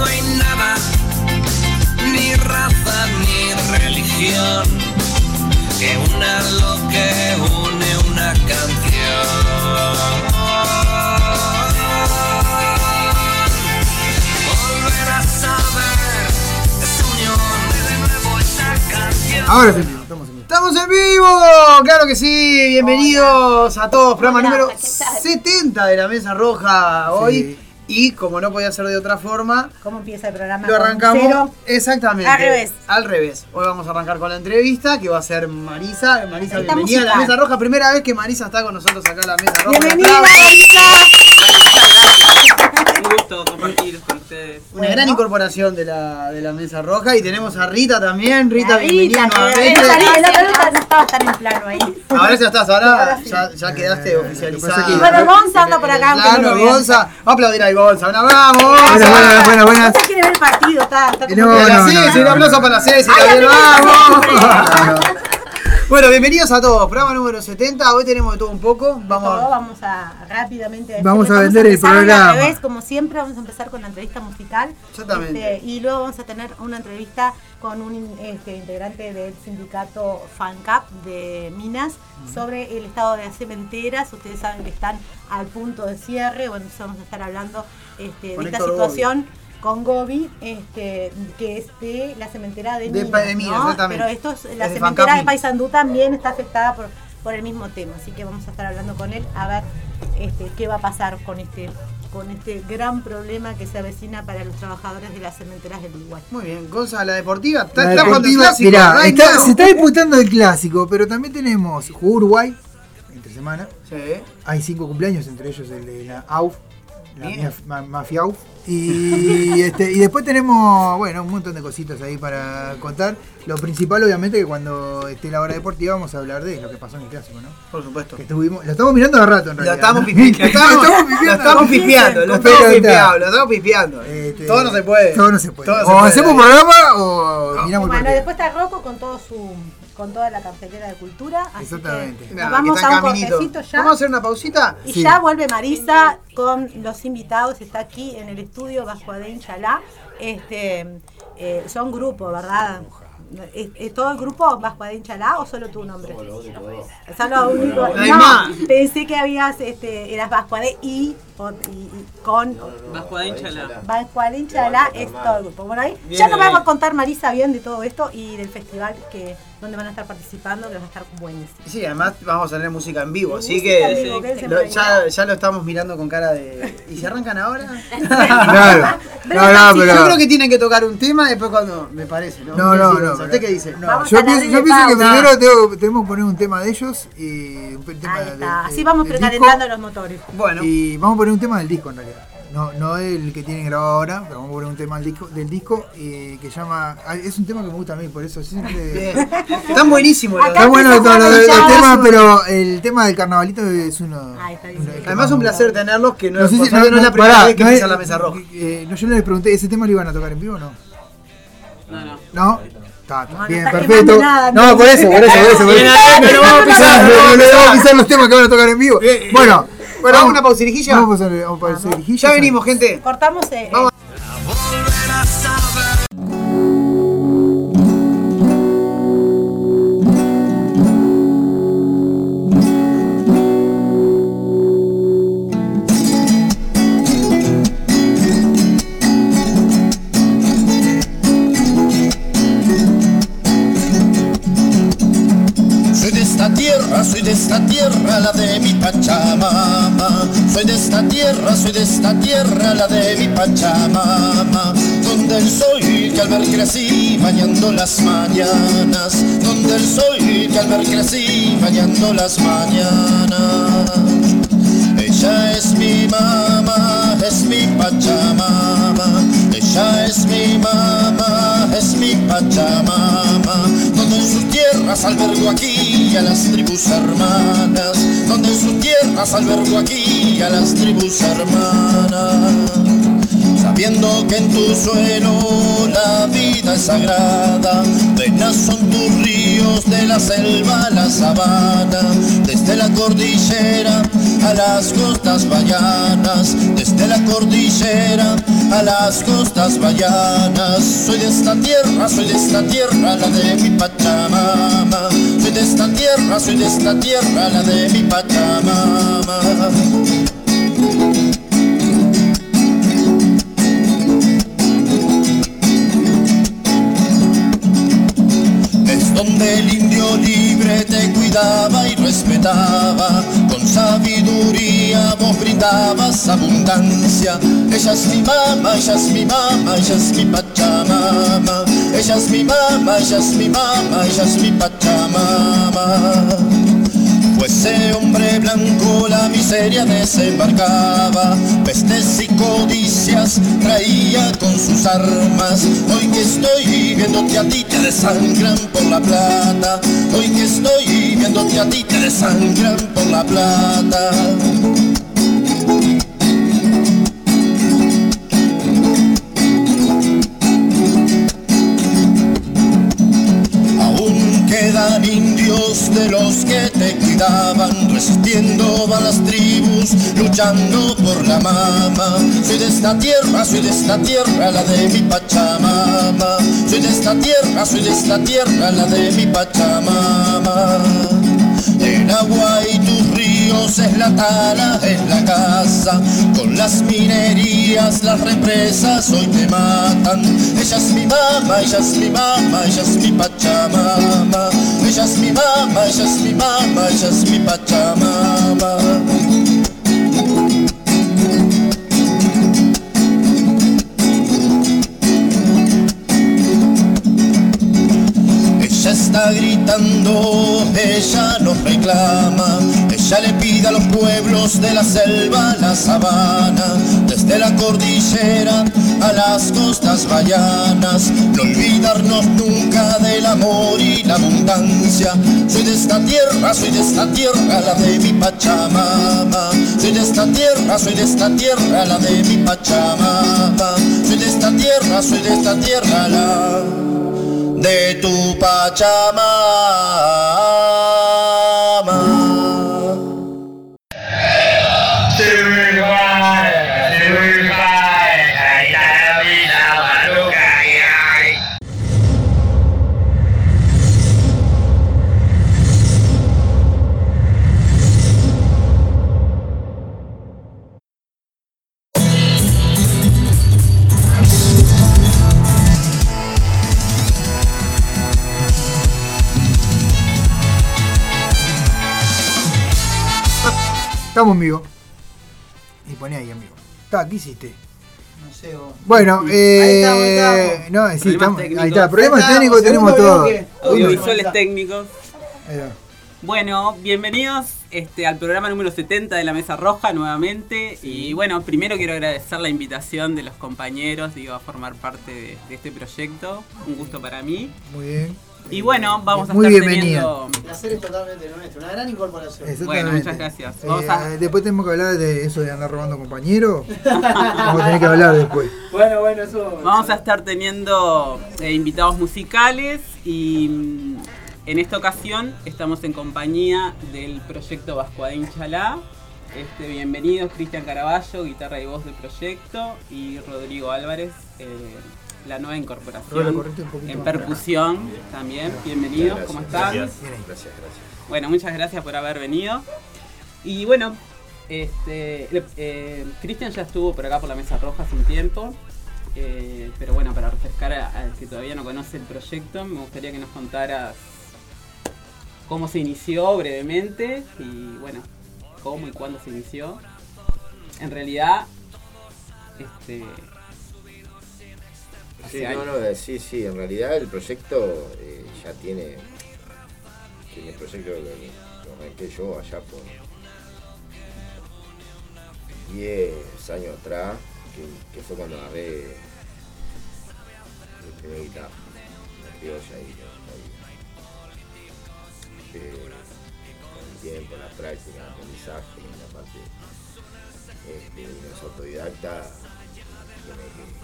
no hay nada, ni raza ni religión, que una lo que une una canción. Volver a saber esa unión de nuevo esa canción. Ahora sí, estamos en vivo. ¡Estamos en vivo! ¡Claro que sí! Bienvenidos a todos, programa Hola, número ¿qué tal? 70 de la Mesa Roja hoy. Y como no podía ser de otra forma, ¿Cómo empieza el programa? lo arrancamos cero. exactamente Al revés. Al revés. Hoy vamos a arrancar con la entrevista que va a ser Marisa. Marisa, bienvenida a la. Mesa Roja. Primera vez que Marisa está con nosotros acá en la Mesa Roja. Bienvenida, aplauso. Un gusto compartir con ustedes. Una gran incorporación de la, de la Mesa Roja. Y tenemos a Rita también. Rita, bienvenida nuevamente. estaba tan en plano ahí. Ahora ya estás, ahora ya, ya quedaste oficializada. Y bueno, Gonza anda por acá, Claro. Gonza. Vamos a aplaudir a Gonza. ¡Un abrazo! Buenas, Gonza! buenas, buenas. No quiere ver el partido, está, está No, un aplauso para la Ceci, ¡vamos! Bueno, bienvenidos a todos. Programa número 70. Hoy tenemos de todo un poco. Todo, Vamos. vamos a rápidamente Vamos a vender el programa. Al revés, como siempre, vamos a empezar con la entrevista musical. Exactamente. Este, y luego vamos a tener una entrevista con un este, integrante del sindicato FANCAP de Minas sobre el estado de las cementeras. Ustedes saben que están al punto de cierre. Bueno, vamos a estar hablando este, de esta situación. Con Gobi, este, que es de la cementera de, De Minas, de Minas, ¿no? exactamente. Pero esto es, la Es de cementera FANCAP de Paysandú también está afectada por, por el mismo tema, así que vamos a estar hablando con él a ver este, qué va a pasar con este, con este gran problema que se avecina para los trabajadores de las cementeras del Uruguay. Muy bien. Gonza, la deportiva. Está, La el deportiva, clásico. mirá, right está- now. se está disputando el clásico, pero también tenemos Uruguay entre semana. Sí. Hay cinco cumpleaños, entre ellos el de la AUF, la Bien. mia- ma- Mafia AUF. Y, este, y después tenemos, bueno, un montón de cositas ahí para contar. Lo principal, obviamente, que cuando esté la hora deportiva vamos a hablar de lo que pasó en el clásico, ¿no? Por supuesto. Que estuvimos, lo estamos mirando de rato en Lo realidad. estamos ¿no? pipi- lo estamos- Lo estamos lo pipiando. estamos pipiando, lo estamos pipiando, lo estamos pipiando. Este, Todo no se puede. Todo no se puede. Todo se o puede. hacemos programa o miramos el bueno, después está Rocco con todo su con toda la cartelera de cultura, así Exactamente. que nos vamos que a un caminito. cortecito ya. Vamos a hacer una pausita. Y Sí. ya vuelve Marisa con los invitados, está aquí en el estudio Bajo de Inchalá. Este, eh, son grupos, ¿verdad? ¿Es, es todo el grupo Bajo de Inchalá o solo tu nombre? Solo único. No hay No, más. pensé que habías, este, eras Bajo de y, con- y- y con Bajo a Inchalá. Bajo de Inchalá es todo el grupo. Bueno, ahí Bien, ya nos va a contar Marisa bien de todo esto y del festival que donde van a estar participando, que va a estar buenísimo. Sí, además vamos a tener música en vivo, así que vivo, lo- ya, ya lo estamos mirando con cara de. ¿Y se arrancan ahora? Claro. No, no, Sí, pero. Yo creo que tienen que tocar un tema después cuando. Me parece, ¿no? No, ¿Qué no, dice no. ¿Usted qué dice? No, yo pienso, yo pienso que primero tengo- tenemos que poner un tema de ellos y un tema Ahí de- está. de- Así vamos precalentando los motores. Bueno, Y vamos a poner un tema del disco en realidad. No, no el que tienen grabado ahora, pero vamos a poner un tema del disco, del disco eh, que llama. ah, Es un tema que me gusta a mí, por eso siempre. Están buenísimos los Acá Está dos. bueno empieza todo lo a de- jugar los temas, pero el tema del carnavalito es uno. Ahí está bien. uno Además, más un placer tenerlos, que no, No sé si suerte no es la primera pará, vez que no empieza es- la mesa roja. eh, no, yo no les pregunté, ¿ese tema lo iban a tocar en vivo o no? No, no. ¿No? Está, está. No, no bien, perfecto. nada, no, no. por eso, por eso, por eso. Por eso. bien, no vamos a pisar, No, no no, no los temas que van a tocar en vivo. Bueno, Bueno, vamos a una pausirijilla. Vamos a hacer, vamos a hacer lijillas. Ya venimos, gente. Cortamos. eh, Vamos. Esta tierra, soy de esta tierra, la de mi Pachamama. Donde el sol que al ver crecí, bañando las mañanas. Donde el sol que al ver crecí, bañando las mañanas. Ella es mi mamá, es mi Pachamama. Ella es mi mamá, es mi Pachamama. Donde en sus tierras albergo aquí a las tribus hermanas. Donde en sus tierras albergo aquí a las tribus hermanas. Sabiendo que en tu suelo la vida es sagrada. Venas son tus ríos de la selva la sabana, desde la cordillera a las costas bayanas, desde la cordillera a las costas bayanas. Soy de esta tierra, soy de esta tierra, la de mi Pachamama. Soy de esta tierra, soy de esta tierra, la de mi Pachamama. El indio libre te cuidaba y respetaba, con sabiduría vos brindabas abundancia. Ella es mi mamá, ella es mi mamá, ella es mi pachamama. Ella es mi mamá, ella es mi mamá, ella es mi pachamama. Pues ese hombre blanco la miseria desembarcaba, pestes y codicias traía con sus armas. Hoy que estoy viéndote a ti te desangran por la plata. Hoy que estoy viéndote a ti te desangran por la plata. Aún de los que te cuidaban, resistiendo van las tribus, luchando por la mama. Soy de esta tierra, soy de esta tierra, la de mi Pachamama. Soy de esta tierra, soy de esta tierra, la de mi Pachamama. Agua ríos es la tala, es la casa. Con las minerías, las represas hoy te matan. Ella es mi mamá, ella es mi mamá, ella es mi pachamama. Ella es mi mamá, ella es mi mamá, ella es mi pachamama. Ella está gritando, ella nos reclama, ella le pide a los pueblos de la selva, la sabana, desde la cordillera a las costas bayanas, no olvidarnos nunca del amor y la abundancia. Soy de esta tierra, soy de esta tierra, la de mi Pachamama. Soy de esta tierra, soy de esta tierra, la de mi Pachamama. Soy de esta tierra, soy de esta tierra, la de tu Pachamama. Estamos en vivo. Y poné ahí en vivo. Está, ¿qué hiciste? No sé, vos. Bueno, eh. Ahí estamos, ahí estamos. No, sí, Problemas estamos, técnicos. ahí está. Problemas Ahí técnicos tenemos segundo todo. bloque. Audiovisuales técnicos. Bueno, bienvenidos este, al programa número 70 de la Mesa Roja nuevamente. Y bueno, primero quiero agradecer la invitación de los compañeros digo, a formar parte de, de este proyecto. Un gusto para mí. Muy bien. Y bueno, vamos a Muy estar bienvenida. teniendo... Placer es totalmente nuestro, una gran incorporación. Bueno, muchas gracias. Eh, a- Después tenemos que hablar de eso de andar robando compañeros. Vamos a tener que hablar después. Bueno, bueno, eso. Vamos a estar teniendo eh, invitados musicales y mm, en esta ocasión estamos en compañía del proyecto Vascuadín Chalá. Este, bienvenidos Cristian Caraballo, guitarra y voz del proyecto, y Rodrigo Álvarez, eh, la nueva incorporación en percusión también. Bienvenidos, ¿cómo están? Gracias, gracias. Bueno, muchas gracias por haber venido. Y bueno, este, le- eh, Cristian ya estuvo por acá por la Mesa Roja hace un tiempo. eh, pero bueno, para refrescar a- al que todavía no conoce el proyecto, me gustaría que nos contaras cómo se inició brevemente y bueno, cómo y cuándo se inició. En realidad, este, Sí, no, no, sí, sí, en realidad el proyecto eh, ya tiene, tiene el proyecto que lo arranqué yo allá por 10 años atrás, que, que fue cuando agarré mi primera guitarra, la criolla ahí, ahí. Eh, con el tiempo, la práctica, el aprendizaje, la parte este, los autodidactas, que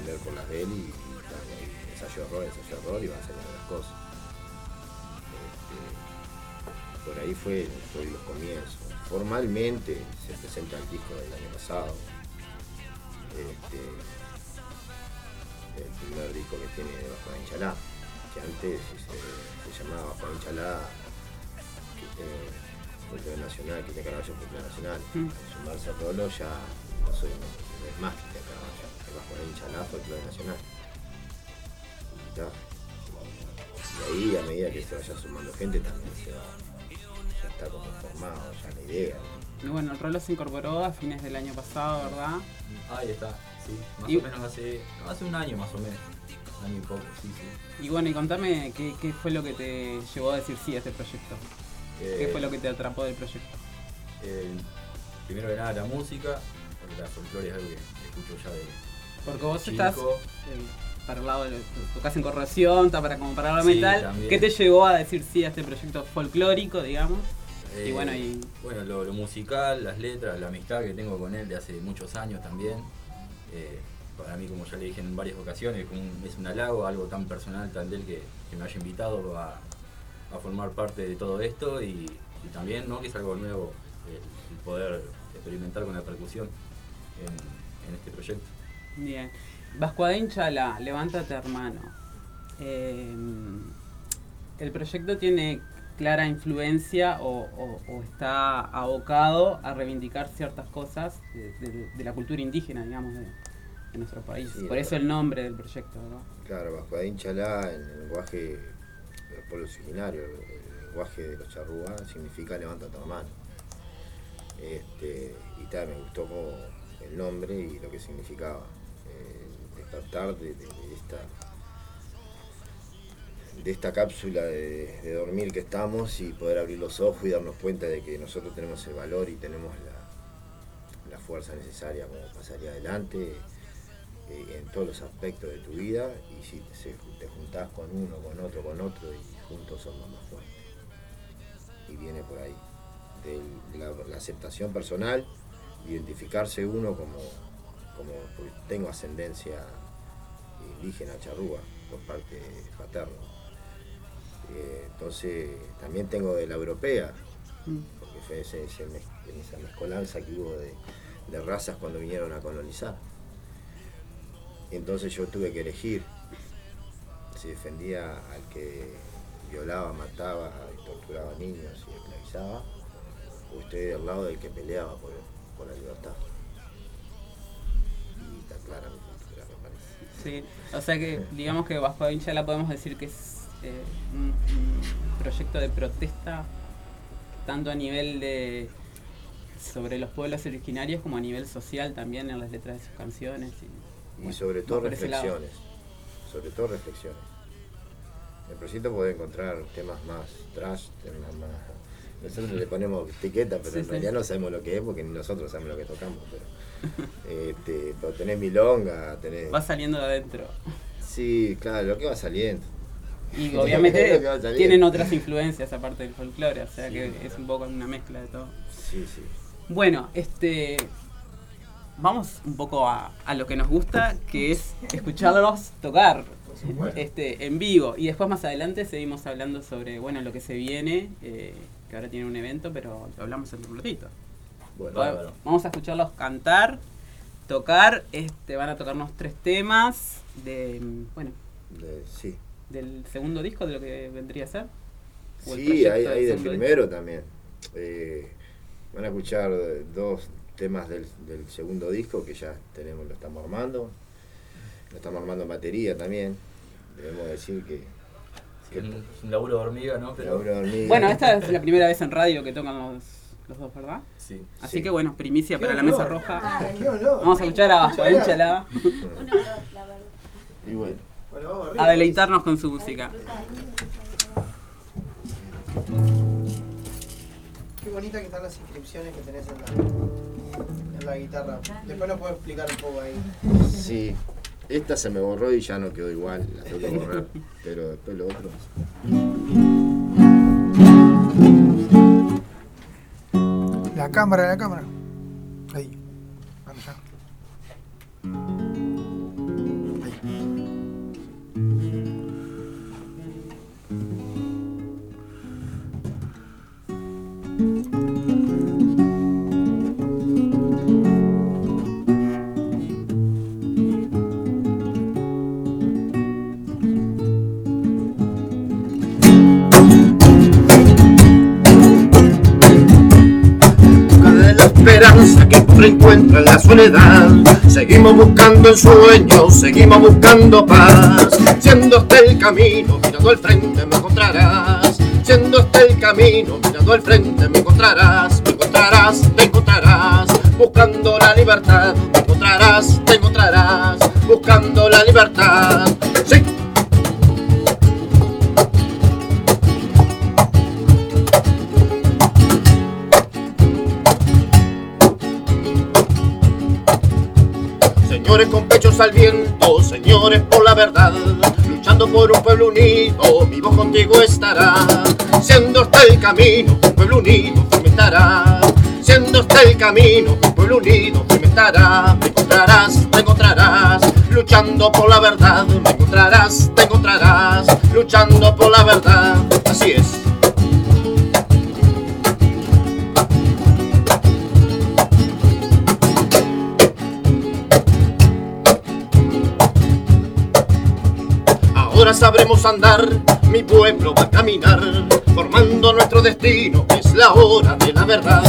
aprender por las de él y, y ensayo error, ensayo error y van saliendo las cosas. Este, por ahí fue, fue los comienzos. Formalmente se presenta el disco del año pasado. Este, el primer disco que tiene Bajo la Inchalá, que antes se, se llamaba Bajo la Inchalá, que tiene Folclore Nacional, que tiene Folclore Nacional. Mm. Al sumarse a Rolo ya no soy no, es más que tiene Caravaggio, es Bajo la Inchalá Folclore Nacional. Y, ta. y ahí a medida que se vaya sumando gente también se va, ya está como formado ya la idea. Y bueno, el Rolo se incorporó a fines del año pasado, ¿verdad? Ahí está, sí. Más Y- o menos hace, hace un año más o menos. Un año y poco, sí, sí. Y bueno, y contame qué, qué fue lo que te llevó a decir sí a este proyecto. ¿Qué Eh, fue lo que te atrapó del proyecto? eh, primero que nada la música, porque la folclore es algo que escucho ya de Porque vos estás eh, para el lado de tocas en corrosión, está para como para lo Sí, metal. también. ¿Qué te llevó a decir sí a este proyecto folclórico, digamos? Y Eh, bueno, y- bueno, lo, lo musical, las letras, la amistad que tengo con él de hace muchos años también. Eh, para mí, como ya le dije en varias ocasiones, es un halago, algo tan personal, tan de él que, que me haya invitado a, a formar parte de todo esto y, y también ¿no? que es algo nuevo el, el poder experimentar con la percusión en, en este proyecto. Bien. Vascuadén Chala, levántate hermano. Eh, el proyecto tiene clara influencia o, o- o está abocado a reivindicar ciertas cosas de, de- de la cultura indígena, digamos, de, de nuestro país. Sí, Por eso el nombre del proyecto, ¿verdad? Claro, Bajo Chalá, en el lenguaje de los pueblos originarios, el lenguaje de los charrúa, significa levanta tu mano. Este, y tal, me gustó como el nombre y lo que significaba. Eh, despertar de, de- esta de esta cápsula de, dormir que estamos y poder abrir los ojos y darnos cuenta de que nosotros tenemos el valor y tenemos la, la fuerza necesaria para salir adelante eh, en todos los aspectos de tu vida y si se- te juntás con uno, con otro, con otro y juntos somos más fuertes. Y viene por ahí. De la aceptación personal, identificarse uno como, como porque tengo ascendencia indígena charrúa por parte paterna. Eh, entonces también tengo de la europea, porque fue ese- ese mez- esa mezcolanza que hubo de, de razas cuando vinieron a colonizar. Entonces yo tuve que elegir si defendía al que violaba, mataba y torturaba niños y esclavizaba, o estoy del lado del que peleaba por, por la libertad. Me parece. Sí, o sea que digamos que Vasco Chala podemos decir que es eh, un, un proyecto de protesta tanto a nivel de sobre los pueblos originarios como a nivel social también en las letras de sus canciones. Y, sobre todo reflexiones. Sobre todo reflexiones. El proyecto podés encontrar temas más trash, temas más. Nosotros le ponemos etiqueta, pero Sí, en sí. realidad no sabemos lo que es porque ni nosotros sabemos lo que tocamos. Pero, este, pero tenés milonga, tenés. Va saliendo de adentro. Sí, claro, lo que va saliendo. Y obviamente tienen otras influencias aparte del folclore, o sea que es un poco una mezcla de todo. Sí, sí. Bueno, este. Vamos un poco a, a lo que nos gusta, que es escucharlos tocar este, en vivo. Y después más adelante seguimos hablando sobre bueno lo que se viene, eh, que ahora tiene un evento, pero lo hablamos en un ratito. Bueno, Bárbaro. Vamos a escucharlos cantar, tocar, este, van a tocarnos tres temas de bueno, de- sí. del segundo disco de lo que vendría a ser. o Sí, hay, del hay del primero también. Eh, van a escuchar dos temas del, del segundo disco que ya tenemos, lo estamos armando. Lo estamos armando en batería también. Debemos decir que. Sí, es un, es un laburo de hormiga, ¿no? Pero Laura Hormiga- Bueno, esta es la primera vez en radio que tocan los, los dos, ¿verdad? sí. Así Sí. que bueno, primicia para la mesa roja. ¿Qué honor? Vamos a escuchar a Vasco Chala Y bueno. A deleitarnos con su música. Qué bonita que están las inscripciones que tenés en la, en la guitarra. Después nos puedo explicar un poco ahí. Sí. Esta se me borró y ya no quedó igual, la tengo que borrar. Pero después lo otro. La cámara, la cámara. Ahí. Para allá. Siempre encuentra en la soledad. Seguimos buscando el sueño, seguimos buscando paz. Siendo este el camino, mirando al frente me encontrarás. Siendo este el camino, mirando al frente me encontrarás. Me encontrarás, te encontrarás. Buscando la libertad, Siendo este el camino, pueblo unido firme estará. Siendo este el camino, pueblo unido firme estará. Me encontrarás, te encontrarás, luchando por la verdad. Me encontrarás, te encontrarás, luchando por la verdad. Así es. Sabremos andar, mi pueblo va a caminar, formando nuestro destino, es la hora de la verdad.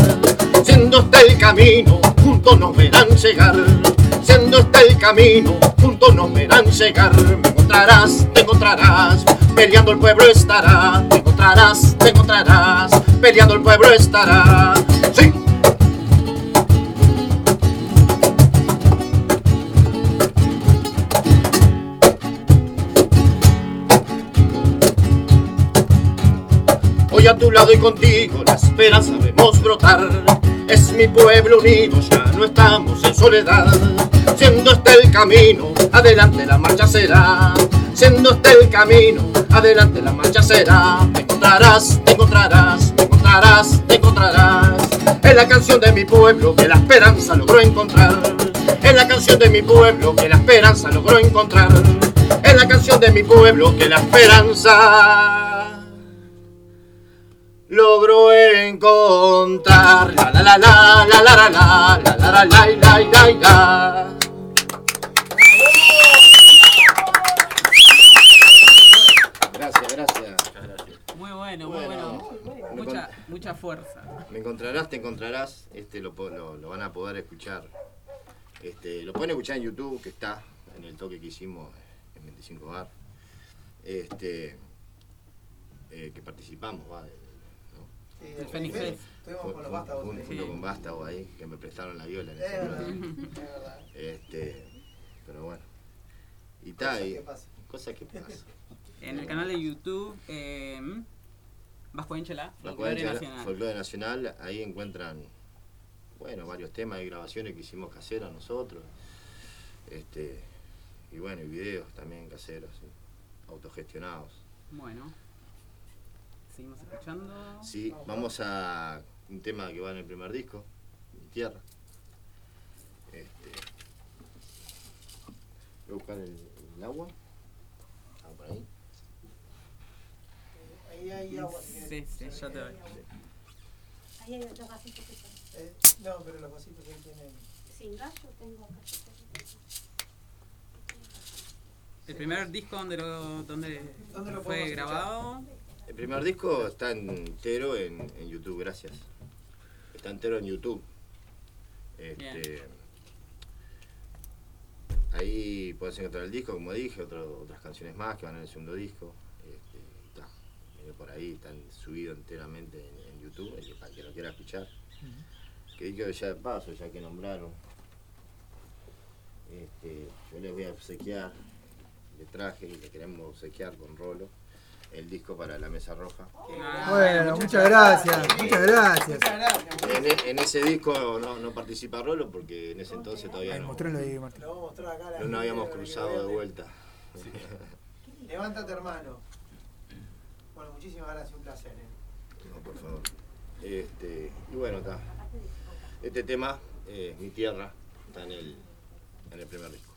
Siendo este el camino, juntos nos verán llegar. Siendo este el camino, juntos nos verán llegar. Me encontrarás, te encontrarás, peleando el pueblo estará. Te encontrarás, te encontrarás, peleando el pueblo estará. Y contigo la esperanza vemos brotar. Es mi pueblo unido, ya no estamos en soledad. Siendo este el camino, adelante la marcha será. Siendo este el camino, adelante la marcha será. Te encontrarás, te encontrarás, te encontrarás, te encontrarás. Es la canción de mi pueblo que la esperanza logró encontrar. Es la canción de mi pueblo que la esperanza logró encontrar. Es la canción de mi pueblo que la esperanza logró encontrar. La la la la la la la la la la la la la la la. Gracias, gracias. Muy bueno, muy Bueno, Mucha, mucha fuerza. Me encontrarás, te encontrarás. Este lo, lo, lo van a poder escuchar. Este, lo pueden escuchar en YouTube, que está en el toque que hicimos en 25 Bar. Este, eh, que participamos, va, de-. Sí, El del Fénix. Estuvimos con los sí. junto Sí. con Vástago ahí, que me prestaron la viola en Es ese verdad, momento. es verdad. Este, pero bueno. Y está Cosas que pasan. Cosas que pasan. En el canal de YouTube, eh, Vasco Enchela, La Folclore Nacional. Folclore Nacional, ahí encuentran, bueno, varios temas y grabaciones que hicimos caseras nosotros. Este, y bueno, y videos también caseros, sí, autogestionados. Bueno, seguimos escuchando. Sí, vamos a un tema que va en el primer disco, Mi Tierra. Este, voy a buscar el, el agua. Ah, por ahí. Ahí hay agua. Sí, sí, ya te doy. Ahí hay otros vasitos que son Eh, no, pero los vasitos ahí tienen. sin gas, yo tengo acá. El primer disco donde lo, donde ¿Dónde lo fue grabado. El primer disco está entero en, en YouTube, gracias. Está entero en YouTube. Este, ahí podés encontrar el disco, como dije, otro- otras canciones más que van en el segundo disco. Este, está, por ahí, están subidos enteramente en, en YouTube, el para que lo quiera escuchar. Que dicho ya de paso, ya que nombraron. Este, yo les voy a obsequiar, le traje y le queremos obsequiar con Rolo el disco para la mesa roja. Ah, Bueno, muchas gracias, muchas gracias. En, e- en ese disco no, no participa Rolo porque en ese entonces todavía no, no nos gente habíamos cruzado de vuelta. Levántate, hermano. Bueno, muchísimas gracias, un placer. eh. No, por favor. Este, y bueno, está. Este tema, eh, Mi Tierra, está en el, en el primer disco.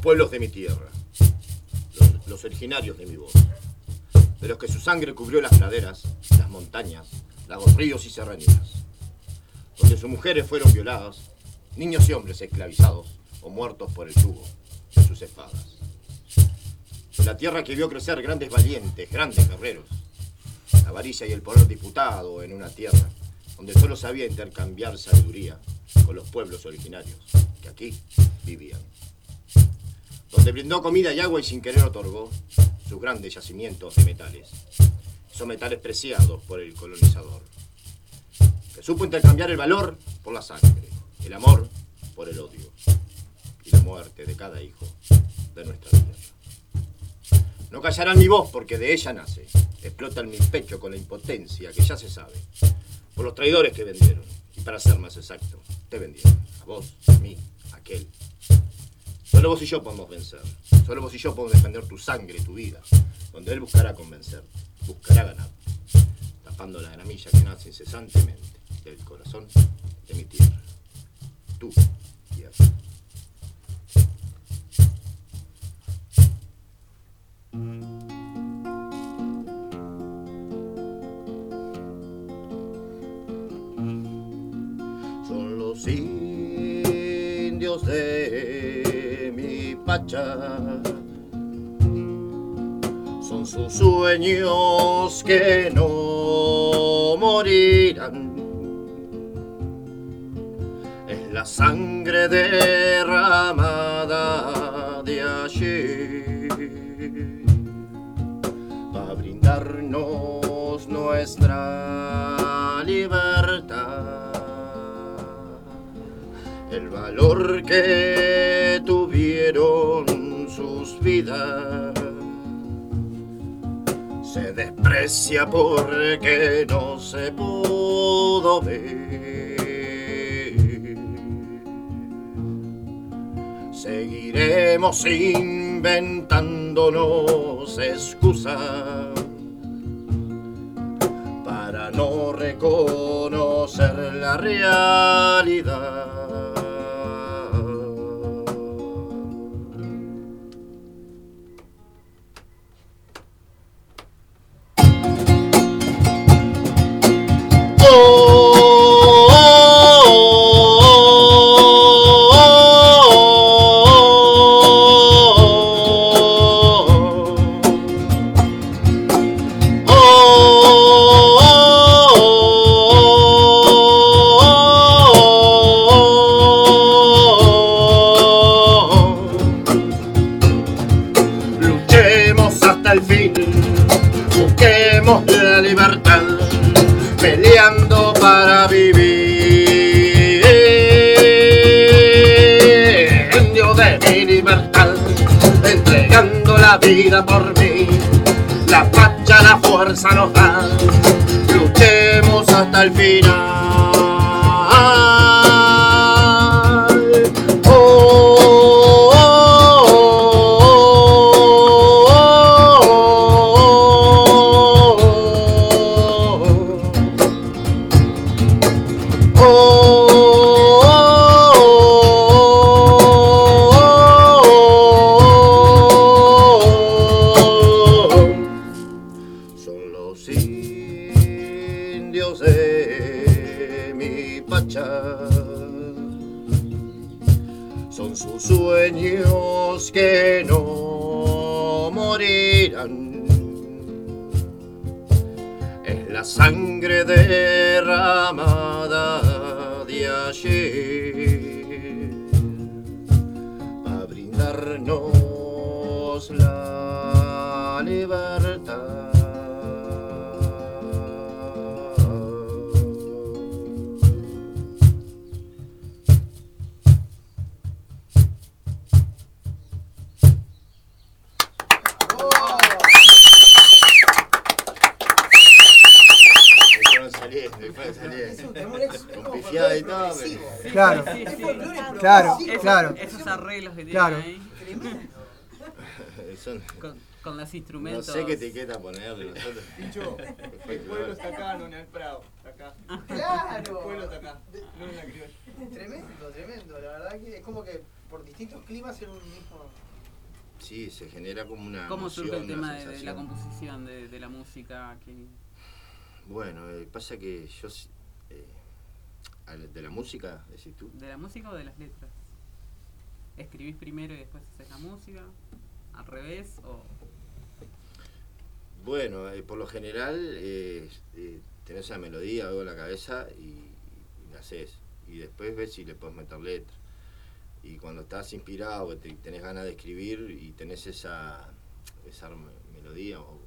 Pueblos de mi tierra, los, originarios de mi voz, de los que su sangre cubrió las praderas, las montañas, lagos, ríos y serranías, donde sus mujeres fueron violadas, niños y hombres esclavizados o muertos por el yugo de sus espadas. De la tierra que vio crecer grandes valientes, grandes guerreros, la avaricia y el poder disputado en una tierra donde solo sabía intercambiar sabiduría con los pueblos originarios que aquí vivían donde brindó comida y agua y sin querer otorgó sus grandes yacimientos de metales. Son metales preciados por el colonizador, que supo intercambiar el valor por la sangre, el amor por el odio y la muerte de cada hijo de nuestra tierra. No callarán mi voz porque de ella nace, explota en mi pecho con la impotencia que ya se sabe, por los traidores que vendieron, y para ser más exacto, te vendieron, a vos, a mí, a aquel, Solo vos y yo podemos vencer. Solo vos y yo podemos defender tu sangre tu vida. Donde él buscará convencer, buscará ganar. Tapando la gramilla que nace incesantemente del corazón de mi tierra. Tu tierra. Son los indios de Son sus sueños que no morirán. Es la sangre derramada de allí para brindarnos nuestra libertad. El valor que tuvieron sus vidas se desprecia porque no se pudo ver. Seguiremos inventándonos excusas para no reconocer la realidad. Luchemos la vida por mí, la pacha, la fuerza nos da, luchemos hasta el final. Claro, progresivo. claro. Esos arreglos que tienen ahí Tremendo. Son- con, con los no instrumentos. sé qué etiqueta ponerle. Pincho, el pueblo está acá, no en el Prado. Está acá. Claro. El pueblo está acá, no en la criolla. Tremendo, tremendo. La verdad que es como que por distintos climas en un mismo. Sí, se genera como una. ¿Cómo surge el tema de, de la composición de, de la música? Que, Bueno, eh, pasa que yo. eh, de la música, decís tú. ¿De la música o de las letras? ¿Escribís primero y después haces la música? ¿Al revés? O... Bueno, eh, por lo general eh, eh, tenés una melodía, algo en la cabeza y, y la haces. Y después ves si le puedes meter letra. Y cuando estás inspirado, que te- tenés ganas de escribir y tenés esa, esa me- melodía, o,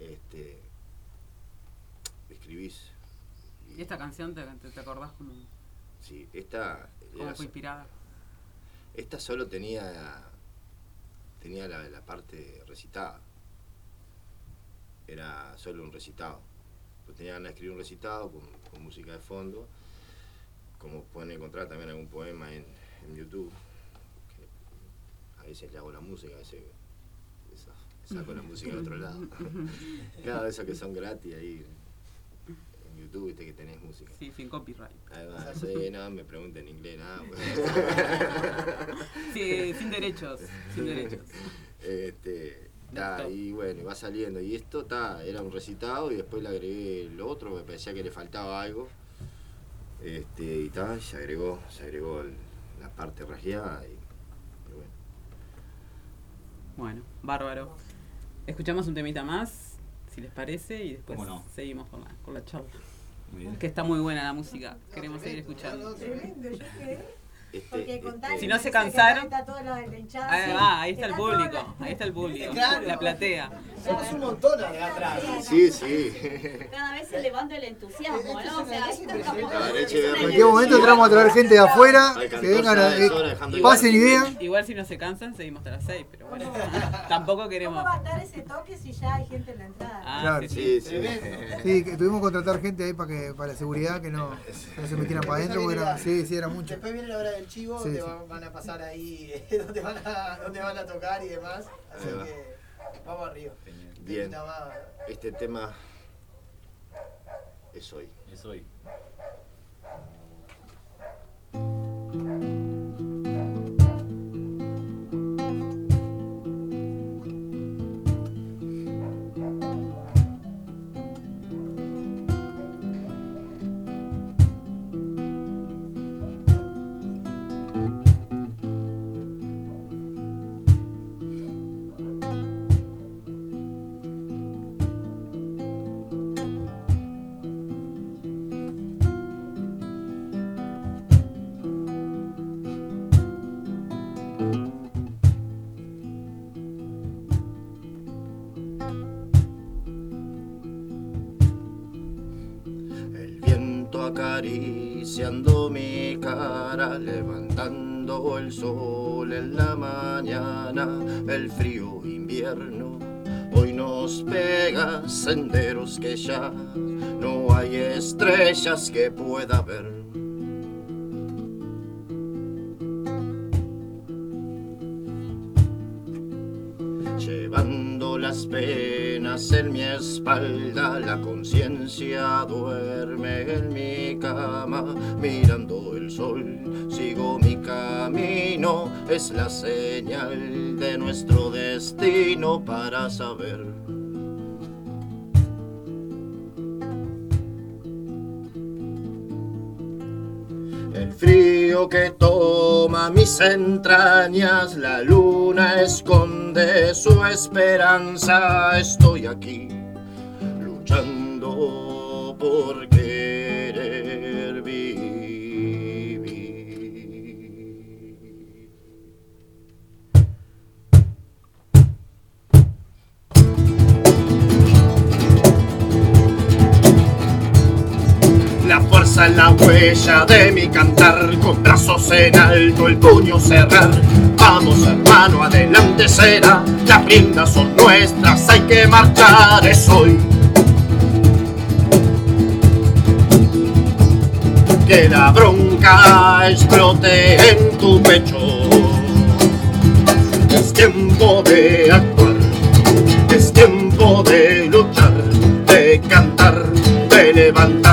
este, escribís. Y- ¿Y esta canción te, te, te acordás cómo, Sí, esta, cómo fue so- inspirada? esta solo tenía, tenía la, la parte recitada. Era solo un recitado. Pues tenía ganas de escribir un recitado con, con música de fondo. Como pueden encontrar también algún poema en, en YouTube. que a veces le hago la música, a veces sa- saco la música de otro lado. Cada vez que son gratis ahí YouTube, viste que tenés música. Sí, sin copyright. Ahí va, sí, no me pregunten en inglés, nada. pues. Sí, sin derechos, sin derechos. Este, ta, y bueno, y va saliendo. Y esto ta, era un recitado y después le agregué lo otro, me parecía que le faltaba algo. Este, y ta, y se agregó, se agregó el- la parte rasgueada y, y bueno. Bueno, bárbaro. Escuchamos un temita más, si les parece, y después seguimos con la, con la charla. Que está muy buena la música, queremos seguir tremendo, escuchando. No, no. Este, Porque este, contar Si no se cansaron- hinchada. Ahí sí. va, ahí está el público, la- ahí está el público, Claro. la platea. Somos un montón acá atrás. sí, sí. Cada vez se levanta el entusiasmo, ¿no? O sea, esto es como- La leche es de una En cualquier momento entramos a traer gente de afuera, que 14 vengan a, de eh, pasen y vean. Igual si no se cansan, seguimos hasta las 6, pero bueno, tampoco queremos... ¿Cómo va a estar ese toque si ya hay gente en la entrada? Ah, Claro. sí, sí. Sí, que tuvimos que contratar gente ahí para que para la seguridad que no, no se metieran para adentro, porque era, sí, sí, era mucho. Después viene la hora del chivo, Sí, donde sí. van- van a pasar ahí, donde van a, donde van a tocar y demás. Así Ahí va. que vamos arriba. Bien. Más. Este tema es hoy. Es hoy. Acariciando mi cara, levantando el sol en la mañana, el frío invierno. Hoy nos pega senderos que ya no hay estrellas que pueda ver. Llevando las en mi espalda, la conciencia duerme en mi cama, mirando el sol, sigo mi camino, es la señal de nuestro destino para saber. El frío que toma mis entrañas, la luna esconde su esperanza. Estoy aquí luchando por La fuerza en la huella de mi cantar, con brazos en alto, el puño cerrar. Vamos hermano, adelante será, las riendas son nuestras, hay que marchar, es hoy. que la bronca explote en tu pecho. Es tiempo de actuar, es tiempo de luchar, de cantar, de levantar.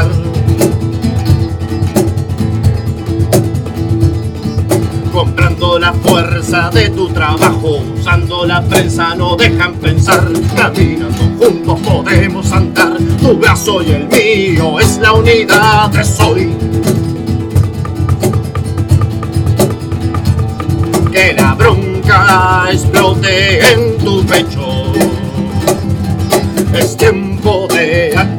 La fuerza de tu trabajo, usando la prensa no dejan pensar. Caminando juntos podemos andar, tu brazo y el mío es la unidad de soy. que la bronca explote en tu pecho. Es tiempo de actuar,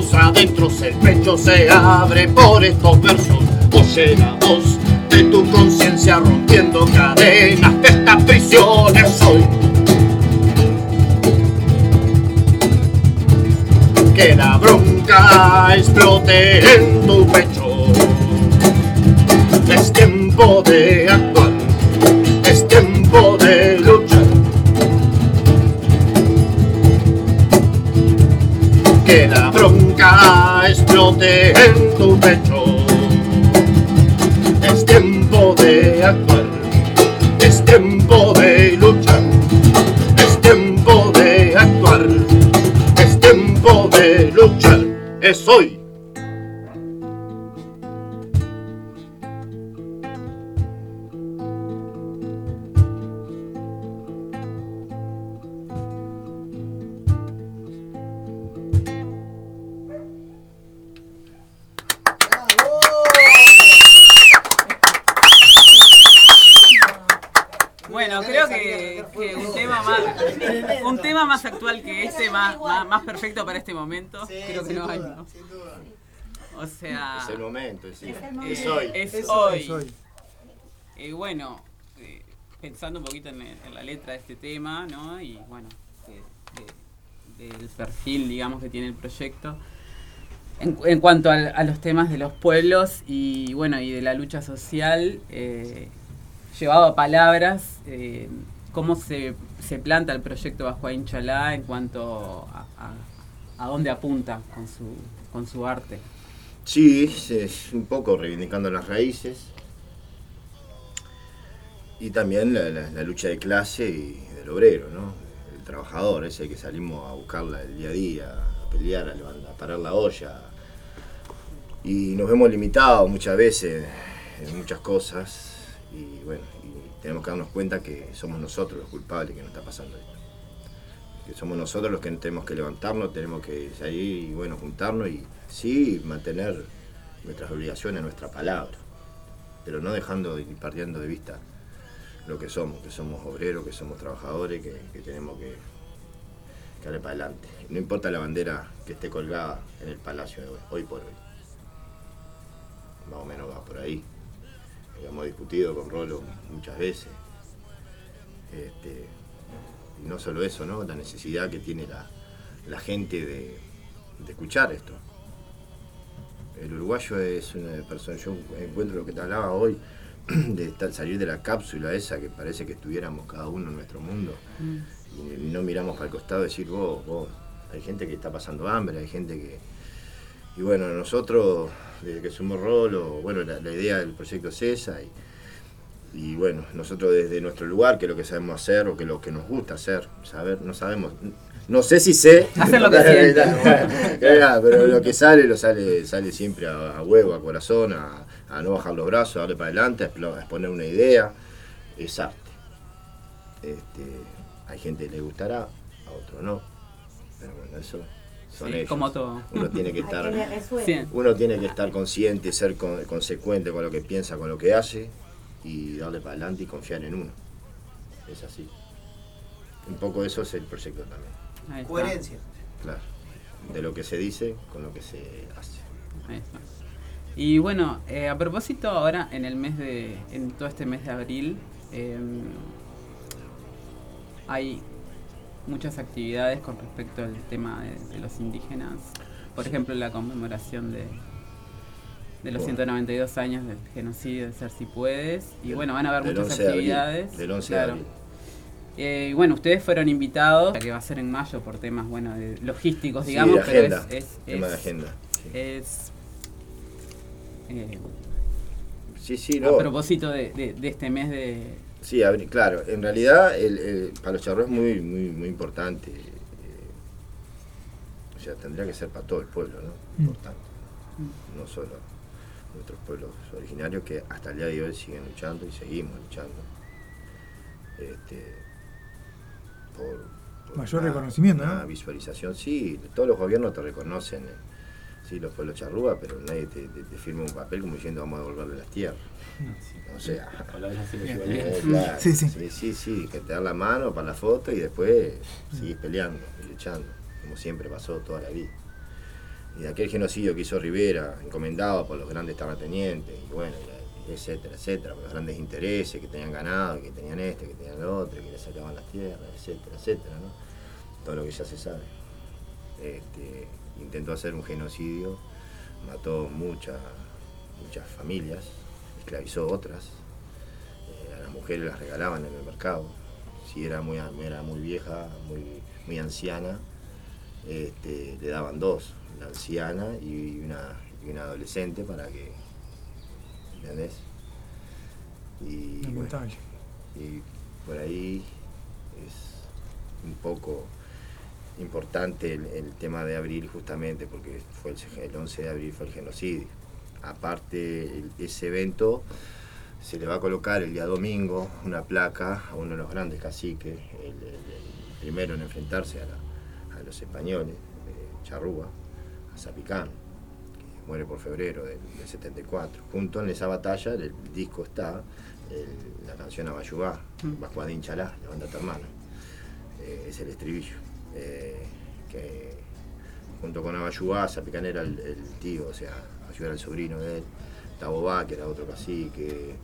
tus adentros, el pecho se abre por estos versos. Oye la voz de tu conciencia rompiendo cadenas de estas prisiones hoy. que la bronca explote en tu pecho. Es tiempo de actuar, Que la bronca explote en tu pecho. Es tiempo de actuar, es tiempo de luchar, es tiempo de actuar es tiempo de luchar, es hoy. Bueno, creo que, que un tema más un tema más actual que este, más, más, más perfecto para este momento, creo que sin no hay. duda, ¿no? sin duda. O sea, Es el momento, es, hoy. es Es hoy. Es hoy. Y bueno, eh, pensando un poquito en, en la letra de este tema, ¿no? Y bueno, de- de- del perfil, digamos, que tiene el proyecto. En, en cuanto a, los temas de los pueblos y bueno, y de la lucha social, eh, llevado a palabras, eh, cómo se, se planta el proyecto Bajo Inchalá en cuanto a, a- dónde apunta con su, con su arte. Sí, es- un poco reivindicando las raíces. Y también la lucha de clase y del obrero, ¿no? El trabajador, ese que salimos a buscarla el día a día, a pelear, a, levantar, a parar la olla. Y nos vemos limitados muchas veces en muchas cosas. Y bueno, tenemos que darnos cuenta que somos nosotros los culpables que nos está pasando esto. Que somos nosotros los que tenemos que levantarnos, tenemos que salir y bueno, juntarnos y sí mantener nuestras obligaciones, nuestra palabra. Pero no dejando y perdiendo de vista lo que somos, que somos obreros, que somos trabajadores, que, que tenemos que, que darle para adelante. No importa la bandera que esté colgada en el palacio de hoy, hoy por hoy. Más o menos va por ahí. Hemos discutido con Rolo muchas veces. Este, y no solo eso, ¿no? La necesidad que tiene la, la gente de, de escuchar esto. El uruguayo es una persona, yo encuentro lo que te hablaba hoy, de salir de la cápsula esa que parece que estuviéramos cada uno en nuestro mundo y no miramos para el costado y decir, vos, vos, hay gente que está pasando hambre, hay gente que... Y bueno, nosotros, desde que somos Rolo, bueno, la, la idea del proyecto es esa y, y bueno, nosotros desde nuestro lugar, que es lo que sabemos hacer o que lo que nos gusta hacer, saber, no sabemos, no sé si sé. Hacer lo que. Bueno, pero lo que sale, lo sale, sale siempre a, a huevo, a corazón, a, a no bajar los brazos, a darle para adelante, a exponer una idea, es arte. Este, hay gente que le gustará, a otro no. Pero bueno, eso son Sí, ellos. como todo. Uno tiene que estar, que uno tiene que estar consciente, ser con- consecuente con lo que piensa, con lo que hace y darle para adelante y confiar en uno. Es así. Un poco eso es el proyecto también. Coherencia. claro. De lo que se dice con lo que se hace. Ahí está. Y bueno, eh, a propósito ahora en el mes de, en todo este mes de abril, eh, hay muchas actividades con respecto al tema de, de los indígenas. Por ejemplo, la conmemoración de, de los Bueno. 192 años del genocidio de Ser Si Puedes. Y Del- bueno, van a haber muchas 11 de abril, actividades. del 11 de claro. abril. Eh, y bueno, ustedes fueron invitados, que va a ser en mayo por temas bueno, de logísticos, Sí, digamos, de pero agenda, es, es, tema de agenda. es, eh, Sí, sí, a no. propósito de, de- de este mes de... Sí, abril, claro. En realidad, el, el Palo Charro es muy, muy, muy importante. eh, o sea, tendría que ser para todo el pueblo, ¿no? Mm. Importante. No solo nuestros pueblos originarios que hasta el día de hoy siguen luchando y seguimos luchando. Este, por, por Mayor una- reconocimiento, una ¿no? visualización, sí. Todos los gobiernos te reconocen, eh, sí, los pueblos charrúa, pero nadie te, te- te firma un papel como diciendo vamos a devolverle las tierras. O sea, eh, claro, Sí, sí. sí, sí, sí, que te dan la mano para la foto y después sigues peleando y luchando, como siempre pasó toda la vida. Y de aquel genocidio que hizo Rivera, encomendado por los grandes terratenientes, y bueno, etcétera, etcétera, por los grandes intereses que tenían ganado, que tenían este, que tenían lo otro, que le sacaban las tierras, etcétera, etcétera, ¿no? Todo lo que ya se sabe. Este, intentó hacer un genocidio, mató muchas muchas familias, esclavizó otras, eh, a las mujeres las regalaban en el mercado, si era muy, era muy vieja, muy, muy anciana, este, le daban dos, una anciana y una, y una adolescente para que, ¿entendés? Y, bueno, y por ahí es un poco importante el, el tema de abril justamente porque fue el, el 11 de abril fue el genocidio. Aparte, el- ese evento se le va a colocar el día domingo una placa a uno de los grandes caciques, el, primero en enfrentarse a, la- a los españoles, eh, Charrúa, a Zapicán, que muere por febrero del, del 74. Junto en esa batalla, el, disco está la canción Abayubá, Bascuadín Chalá, levántate hermano. Eh, es el estribillo. Eh, que junto con Abayubá, Zapicán era el, el tío, o sea, Abayubá era el sobrino de él, Tabobá, que era otro cacique,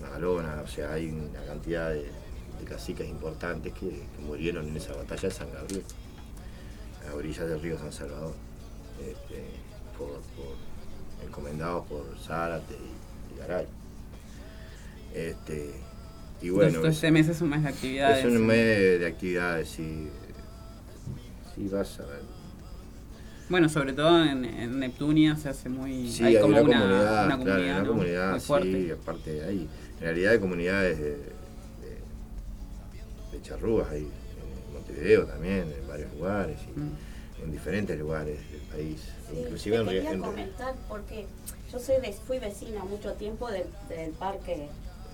Magalona, o sea, hay una cantidad de, de caciques importantes que, que murieron en esa batalla de San Gabriel, a orillas del río San Salvador, este, por, por- encomendados por Zárate y, y Garay. Este, y bueno, Entonces, este mes es un mes de actividades. es un mes de actividades, sí. Sí, vas a ver. Bueno, sobre todo en, en Neptunia se hace muy... Sí, hay hay como una, una, comunidad, una claro, comunidad, una ¿no? comunidad, muy fuerte. sí, aparte hay, en realidad hay comunidades de, de, de charrúas ahí, en Montevideo también, en varios lugares, y Mm. en diferentes lugares del país, Sí, inclusive te en, Río- quería en- comentar porque yo soy ve- fui vecina mucho tiempo del, del parque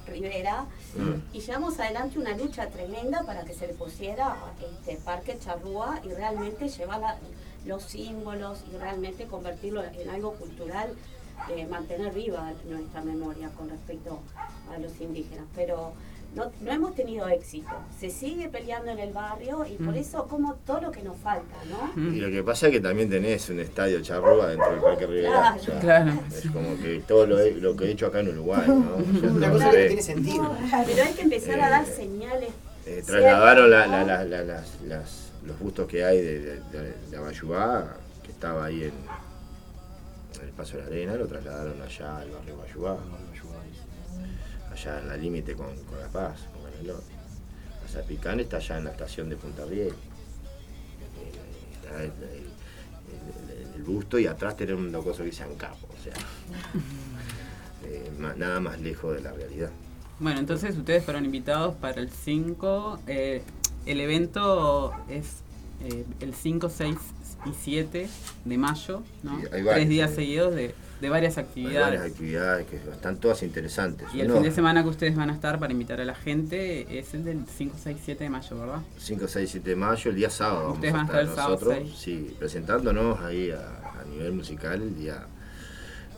Rivera Mm. y llevamos adelante una lucha tremenda para que se le pusiera este parque charrúa y realmente llevar la- los símbolos y realmente convertirlo en algo cultural, eh, mantener viva nuestra memoria con respecto a los indígenas. Pero no, no hemos tenido éxito. Se sigue peleando en el barrio y por Mm. eso como todo lo que nos falta, ¿no? Y lo que pasa es que también tenés un estadio charrúa dentro del Parque Rivera. o sea, Claro. Es como que todo lo, lo que he hecho acá en Uruguay, ¿no? O sea, Una no cosa que tiene sentido. Pero hay que empezar a dar Eh, señales. Eh, trasladaron la- ¿no? la- la- la- las- las- los bustos que hay de, de, de- de Abayubá, que estaba ahí en, en el Paso de la Arena, lo trasladaron allá al barrio Abayubá, allá en la límite con, con La Paz, con Canelón. O sea, Picán está allá en la estación de Punta Riel. Está el, el- el- el busto y atrás tenés una cosa que dice Ancapo, o sea, eh, nada más lejos de la realidad. Bueno, entonces ustedes fueron invitados para el 5. eh, el evento es eh, el 5, 6 y 7 de mayo, ¿no? Sí, hay Tres días sí. seguidos de, de varias actividades. varias actividades que están todas interesantes. Y el fin de semana que ustedes van a estar para invitar a la gente es el del 5, 6, 7 de mayo, ¿verdad? 5, 6, 7 de mayo, el día sábado. Ustedes van a estar estar el sábado nosotros, 6. sí, presentándonos ahí a, a nivel musical el día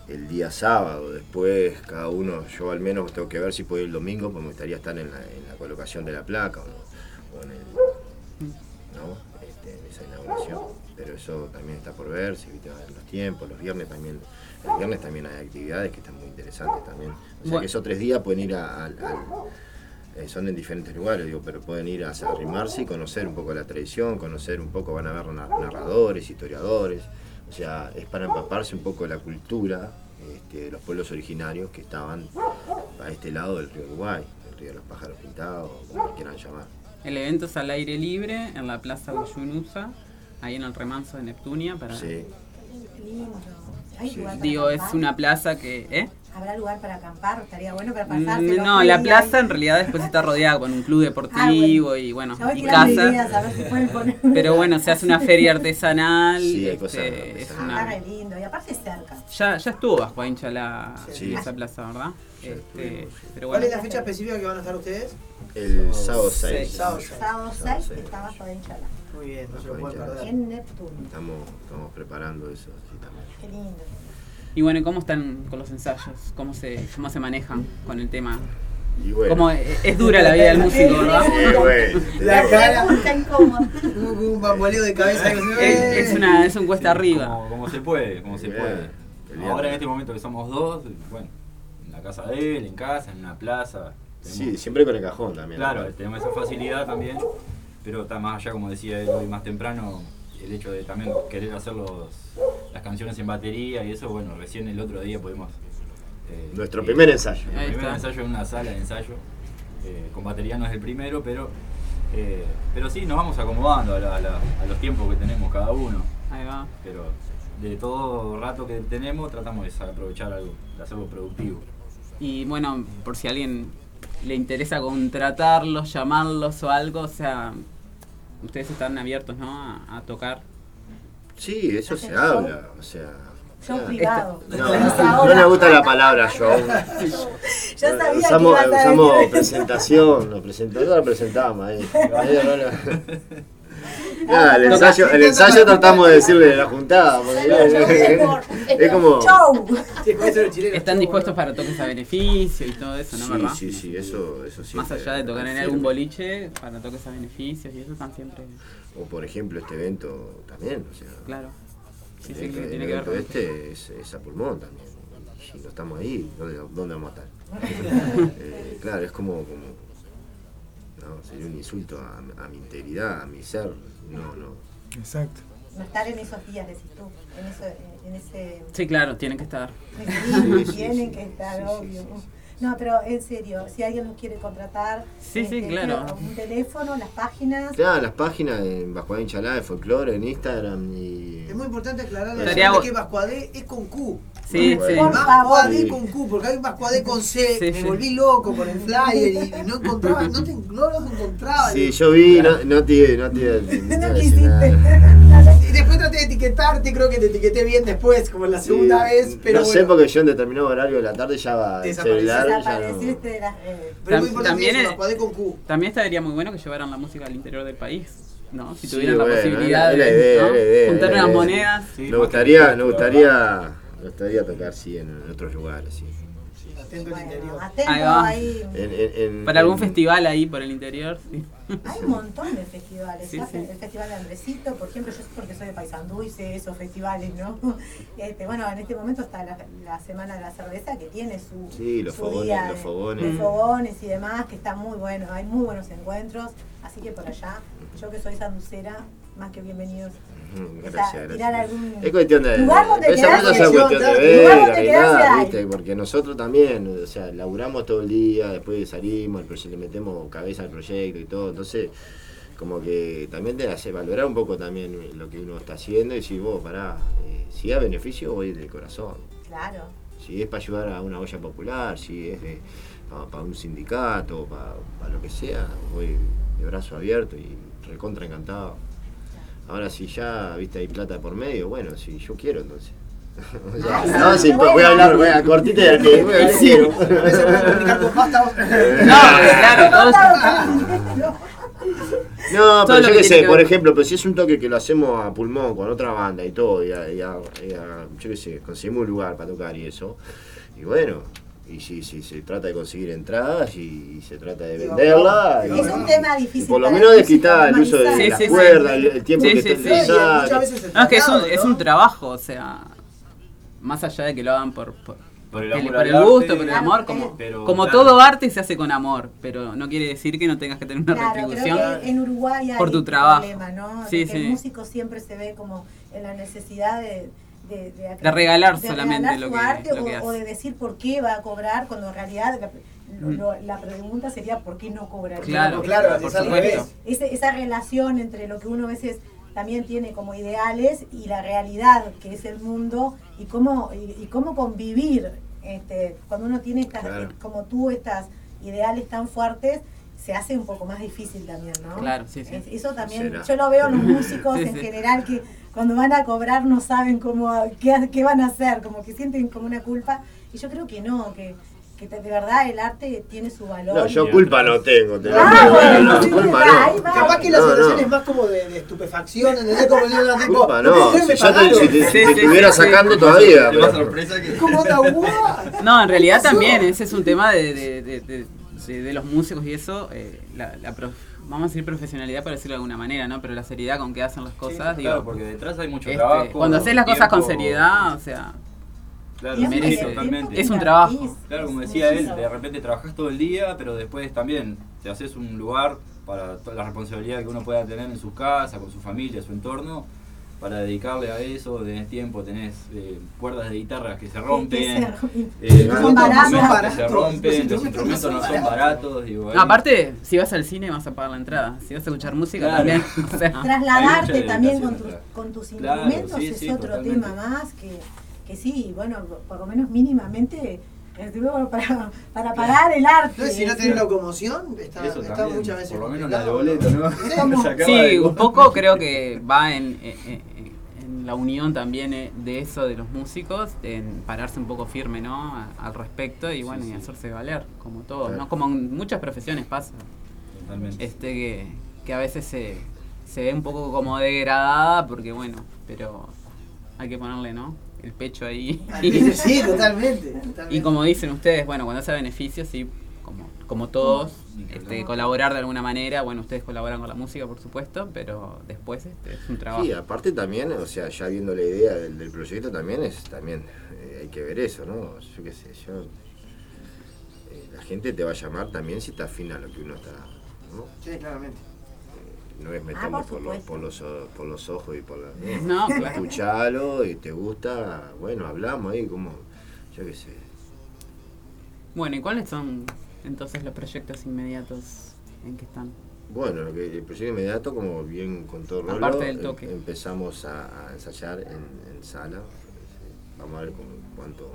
el día sábado. Después cada uno, yo al menos tengo que ver si puedo ir el domingo, porque me gustaría estar en la, en la colocación de la placa o, no- o en el ¿no? Este, en esa inauguración. Pero eso también está por ver, si viste los tiempos, los viernes también, el viernes también hay actividades que están muy interesantes también. O sea Bueno. que esos tres días pueden ir a- eh, son en diferentes lugares, digo, pero pueden ir a arrimarse y conocer un poco la tradición, conocer un poco, van a ver na- narradores, historiadores, o sea, es para empaparse un poco de la cultura este, de los pueblos originarios que estaban a este lado del río Uruguay, el río de los pájaros pintados, como quieran llamar. El evento es al aire libre en la plaza Uyunusa, ahí en el remanso de Neptunia. Para... Sí. Lindo. ¿Hay Sí. Digo, es una plaza que... ¿eh? ¿Habrá lugar para acampar? Estaría bueno para Mm, pasarse. No, la plaza en realidad después está rodeada con un club deportivo y bueno, Ya voy y casas. ideas, a ver si. Pero bueno, se hace una feria artesanal. Sí, hay este, cosas es Está una- re lindo. Y aparte es cerca. ya, ya estuvo Vasco Inchala Sí. en esa plaza, ¿verdad? Este, sí. pero ¿Cuál bueno, es la fecha específica que van a estar ustedes? El sábado Seis. 6. Sábado seis. Sábado Sábado 6 seis. está bajo de Inchala. Muy bien, no se lo pueden perder. En Neptuno. Estamos, estamos preparando eso sí, también. Qué lindo. y bueno, ¿y ¿cómo están con los ensayos? ¿Cómo se, cómo se manejan con el tema? Y bueno, ¿Cómo es, es dura la vida del músico, verdad? eh, bueno, La cara. Como un bamboleo de cabeza. que se Es, es una, es un cuesta arriba. Como, como se puede, como se Bien, puede. bien. Ahora en este momento que somos dos, bueno, en la casa de él, en casa, en una plaza. Sí, siempre con el cajón también. Claro, tenemos esa facilidad también, pero está más allá, como decía él hoy más temprano, el hecho de también querer hacer los, las canciones en batería y eso, bueno, recién el otro día pudimos... eh, Nuestro eh, primer ensayo. El primer está. ensayo en una sala de ensayo, eh, con batería no es el primero, pero, eh, pero sí, nos vamos acomodando a, la- a la- a los tiempos que tenemos cada uno, Ahí va. pero de todo rato que tenemos tratamos de aprovechar algo, de hacerlo productivo. Y bueno, por si a alguien le interesa contratarlos, llamarlos o algo, o sea, ustedes están abiertos, ¿no? A, a tocar. Sí, eso se habla. O sea. Show privado. No, no me gusta la palabra show. Ya sabía usamos, que usamos presentación, nos presentamos, la presentamos ahí. Nada, el ensayo, el ensayo tratamos de decirle de la juntada, es como. Están dispuestos para toques a beneficio y todo eso, ¿no? Sí, ¿Verdad? sí, sí, eso, eso sí. Más allá de tocar en algún boliche, para toques a beneficios y eso están siempre. O por ejemplo este evento también, o sea. Claro. Sí, sí, el, que el tiene que ver evento con este es, es a pulmón también. Si no estamos ahí, ¿dónde, dónde vamos a estar? Eh, claro, es como, como no, sería un insulto a, a mi integridad, a mi ser. No, no. Exacto. No estar en esos días, decís tú. En, eso, en ese. Sí, claro, tienen que estar. Sí, sí, tienen sí. que estar, Sí, sí, obvio. No, pero en serio, si alguien nos quiere contratar, Sí, sí, claro. un teléfono, las páginas. Claro, las páginas en Vascuadén Chalá de folclore en Instagram y. Es muy importante aclararle a la que Vascuadé es con Q. Sí, sí. Por favor. Con Q, porque hay Vascuadé con C. Sí, me sí. volví loco con el flyer y, y no encontraba, no, te, no los encontraba. Sí, yo vi, no, no te. No, te, no quisiste. Y después traté de etiquetarte, creo que te etiqueté bien después, como la segunda Sí, vez, pero no sé porque yo en determinado horario de la tarde ya va el celular. Ya no- Desapareciste de las redes. Pero es muy Tam- importante también eso, es- Vascuadé con Q. También estaría muy bueno que llevaran la música al interior del país, ¿no? Si Sí, tuvieran la bueno, posibilidad la de idea, ¿no? la idea, juntar la unas monedas. Sí, Me más gustaría, gustaría, me gustaría tocar sí en, en otros lugares, sí. Atento al Bueno, interior. atento Ahí va. ahí. En, en- en- Para algún en- festival ahí por el interior, sí. Hay un montón de festivales. Sí, sí. El Festival de Andresito, por ejemplo, yo sé porque soy de Paysandú y sé esos festivales, ¿no? Este, bueno, en este momento está la, la Semana de la Cerveza que tiene su, Sí, los su fogones, día los de- fogones. de fogones y demás, que está muy bueno. Hay muy buenos encuentros. Así que por allá, yo que soy sanducera, más que bienvenidos. Gracias, gracias. algún Es cuestión de. lugar donde esa es cuestión de ver, arreglar. ¿viste? Porque nosotros también, o sea, laburamos todo el día, después salimos, le metemos cabeza al proyecto y todo. Entonces, como que también te hace valorar un poco también lo que uno está haciendo y decir, vos, pará, eh, si da beneficio, voy de corazón. Claro. Si es para ayudar a una olla popular, si es de, para, un sindicato, para, lo que sea, voy de brazo abierto y recontra encantado. Ahora si ya viste hay plata por medio, bueno, si yo quiero entonces. O sea, Ay, no, sí, si voy a hablar, voy a cortita de que voy a quiero. Pasta. vos- No, claro, todos- No, pero yo qué sé, que por ejemplo, pero si es un toque que lo hacemos a pulmón con otra banda y todo, y, a- y a- y a- yo qué sé, conseguimos un lugar para tocar y eso, y bueno, y si, si se trata de conseguir entradas y, se trata de venderla, y- Es un tema difícil. por lo menos de quitar el uso de. Sí, las sí, sí. cuerdas, el, el tiempo Sí, que sí. No, es que es un, trabajo, o sea, más allá de que lo hagan por, por, Por el el, amor por al el arte, gusto, por el amor, como, Pero, como claro. todo arte se hace con amor, pero no quiere decir que no tengas que tener una Claro, retribución. creo que en Uruguay hay por tu trabajo. problema, ¿no? Sí, sí. el músico siempre se ve como en la necesidad de, de, de, De regalar de solamente regalar lo su que- arte lo o, que hace. o de decir por qué va a cobrar cuando en realidad la, lo- Mm. lo- la pregunta sería por qué no cobrar Claro, claro, por supuesto. esa relación entre lo que uno a veces también tiene como ideales y la realidad que es el mundo y cómo y, y cómo convivir este, cuando uno tiene estas Claro. como tú estas ideales tan fuertes se hace un poco más difícil también, ¿no? Claro, sí, sí. Es- Eso también, Será. yo lo veo en los músicos Sí, en sí. general que cuando van a cobrar no saben cómo qué, qué van a hacer, como que sienten como una culpa. Y yo creo que no, que, que de verdad el arte tiene su valor. No, yo y- culpa no tengo. Te lo Ah, digo, bueno, no, sí, culpa no. va. Capaz que la No, situación no. es más como de, de estupefacción, ¿entendés? Como de una tipo, Culpa ¿por no. Si me yo te, si te- si Sí, te sí, estuviera sacando todavía. Qué más pero- sorpresa que. ¿Cómo onda, what? No, en realidad también, ese es un tema de, de, de- de- de- los músicos y eso, eh, la, la prof- vamos a decir profesionalidad para decirlo de alguna manera, ¿no? Pero la seriedad con que hacen las cosas, digo, Claro, porque detrás hay mucho este, trabajo. cuando haces las cosas con seriedad, o sea, Claro, sí, merece. totalmente. Es un trabajo. Claro, como es decía él, de repente trabajas todo el día, pero después también te haces un lugar para toda la responsabilidad que uno pueda tener en su casa, con su familia, su entorno, para dedicarle a eso, tenés tiempo, tenés eh, cuerdas de guitarra que se rompen, eh, son baratos. que se Los rompen, los instrumentos no son baratos, digo, ahí- no, aparte, si vas al cine vas a pagar la entrada, si vas a escuchar música Claro. también, o sea, Hay Trasladarte también con tus, con tus Claro, instrumentos sí, es sí, otro totalmente. tema más que, que sí, bueno, por lo menos mínimamente para, para pagar el arte. No, si no tenés locomoción, está, Eso está también, muchas veces por lo menos la de boleto, ¿no? Sí, un poco creo que va en, en- la unión también eh, de eso de los músicos, en pararse un poco firme, ¿no? Al respecto y bueno, y hacerse valer, como todos, ¿no? Como en muchas profesiones pasa, Totalmente. este que, que a veces se, se ve un poco como degradada porque bueno, pero hay que ponerle, ¿no? El pecho ahí. Sí, totalmente. totalmente. Y como dicen ustedes, bueno, cuando hace beneficio, sí, como, como todos, este, colaborar de alguna manera, bueno, ustedes colaboran con la música, por supuesto, pero después este, es un trabajo. Sí, aparte también, o sea, ya viendo la idea del, del proyecto también es también eh, hay que ver eso, ¿no? Yo qué sé, yo eh, la gente te va a llamar también si está afín a lo que uno está, ¿no? Sí, claramente. No es Ah, metamos por por, por, los, o- por los ojos y por la... No, claro. Escuchalo y te gusta, bueno, hablamos ahí como, yo qué sé. Bueno, ¿y cuáles son entonces los proyectos inmediatos en que están? Bueno, lo que, el proyecto inmediato, como bien contó Rolo, Aparte del em- toque. empezamos a, a ensayar en, en sala. Vamos a ver cómo- cuánto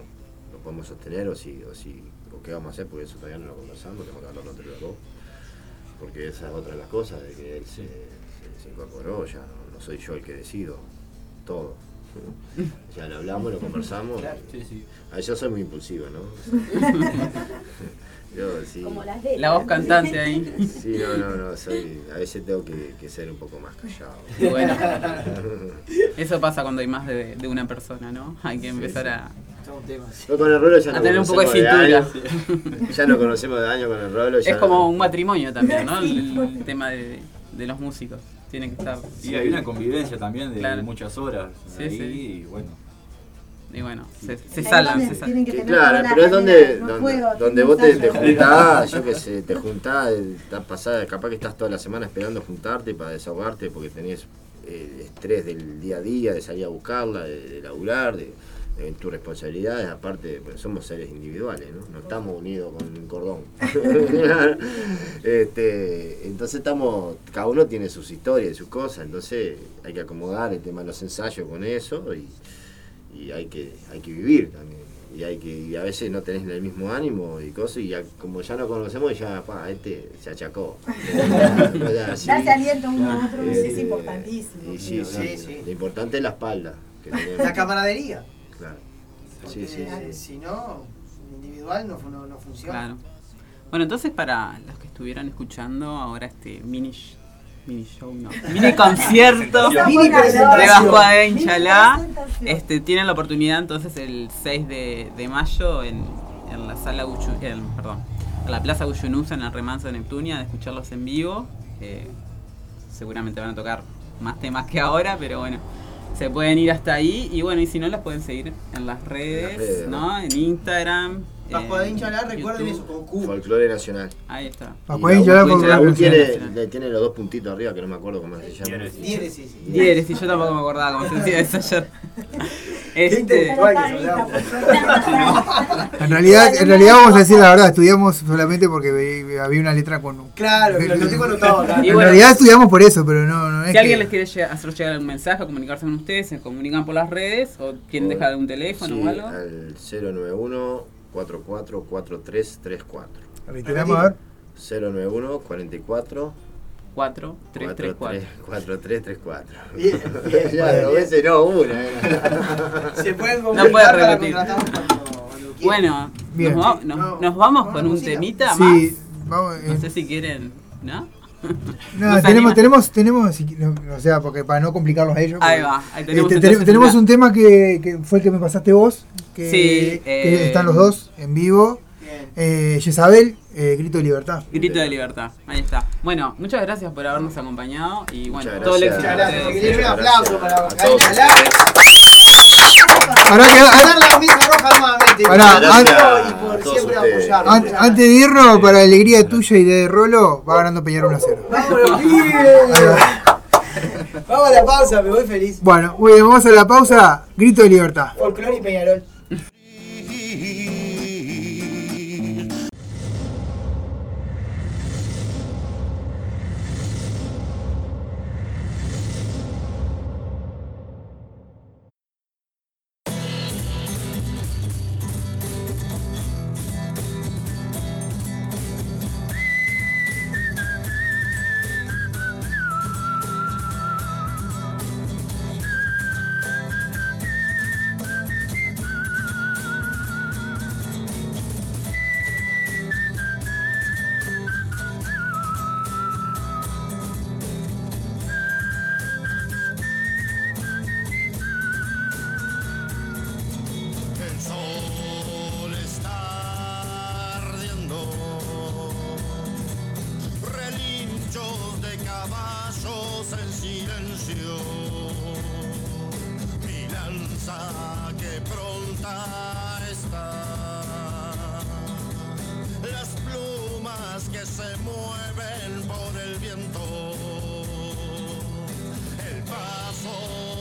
lo podemos sostener o si, o si o qué vamos a hacer, porque eso todavía no lo conversamos, tenemos que hablarlo entre los dos. Porque esa es otra de las cosas, de que él se, se- se incorporó, ya no, no soy yo el que decido todo. Ya lo hablamos, lo conversamos. Sí, sí. Ah, yo soy muy impulsivo, ¿no? yo sí. Como las letras. La voz cantante ahí. Sí, no, no, no, soy, a veces tengo que, que ser un poco más callado. Y bueno, eso pasa cuando hay más de, de una persona, ¿no? Hay que empezar a... Temas. Con el rolo ya A no tener un poco de conocemos cintura. años. Ya nos conocemos de años con el rolo. ya Es no- como un matrimonio también, ¿no? El, el tema de, de los músicos. Tienen que estar... Sí, hay una convivencia también de Claro. muchas horas. Sí, ahí, sí. Y bueno, Y bueno, se, se se que tener claro, pero es donde, no donde, puedo, donde tengo vos te, te juntás, yo qué sé, te juntás, eh, estás pasada, capaz que estás toda la semana esperando juntarte para desahogarte porque tenés eh, el estrés del día a día, de salir a buscarla, de, de laburar, de, de tus responsabilidades, aparte, pues somos seres individuales, ¿no? No estamos unidos con un cordón. este, entonces estamos, cada uno tiene sus historias y sus cosas, entonces hay que acomodar el tema de los ensayos con eso y, y hay que hay que vivir también y hay que y a veces no tenés el mismo ánimo y cosas y ya, como ya no conocemos ya pa, este se achacó sea, sí, Darse aliento uno a otro es importantísimo. y sí, Sí, sí, sí. lo importante es la espalda que. La camaradería. Claro sí sí, Eh, sí. Si no, individual no, no, no funciona. Claro. Bueno, entonces para los que estuvieron escuchando ahora este mini, mini show, no, mini concierto Mini de presentación. Bajo de Inchalá, este, tienen la oportunidad entonces el 6 de, de mayo en, en la sala Guchu, en- perdón, en la Plaza Guyunusa en el Remanso de Neptunia de escucharlos en vivo. Eh, seguramente van a tocar más temas que ahora, pero bueno, se pueden ir hasta ahí y bueno, y si no las pueden seguir en las redes, redes, ¿no? En Instagram, Pascuadín en Chalá, recuerden YouTube. eso, con Q. Folclore nacional. Ahí está. Pascuadín Y Chalá, la- Folclore Nacional. tiene, tiene los dos puntitos arriba que no me acuerdo cómo se llama. Diéresis. Diéresis, yo tampoco me acordaba cómo se decía eso ayer. Este, En realidad, en realidad vamos a decir la verdad, estudiamos solamente porque había una letra con un. Claro, lo tengo anotado En bueno, realidad estudiamos por eso, pero no, no es si alguien les quiere llegar- hacer llegar algún mensaje comunicarse con ustedes, se comunican por las redes o quieren dejar algún teléfono Sí, o algo. al 091 44 4334. Reiteramos, a ver. 091 44 4, 3, 3, 4. 4334. Bien, bien, ya, bien, dos bien. veces no, una. era. Se pueden No puede repetir. Bueno, Bien. nos, va- nos- nos vamos con un música. temita Sí, más. vamos. eh, No sé si quieren, ¿no? No, ¿Nos tenemos, tenemos, tenemos, no, o sea, porque para no complicarlos a ellos. Ahí porque- va, ahí tenemos Este, te- tenemos una- un tema que, que fue el que me pasaste vos, que, Sí, que eh, están los dos en vivo. Bien. Eh, Jezabel, eh, Grito de Libertad. Grito de libertad, ahí está. Bueno, muchas gracias por habernos acompañado y bueno, Muchas todo el gracias. éxito. Gracias. un aplauso para. Ahora que- Ganar la mesa roja nuevamente. Gracias y por siempre. An- antes de irnos, para alegría tuya y de Rolo, va ganando Peñarol 1 a 0. Vámonos, bien. Ahí va. Vamos a la pausa, me voy feliz. Bueno, muy bien, vamos a la pausa. Grito de Libertad. Folclore y Peñarol. Caballos en silencio, mi lanza que pronta está, las plumas que se mueven por el viento, el paso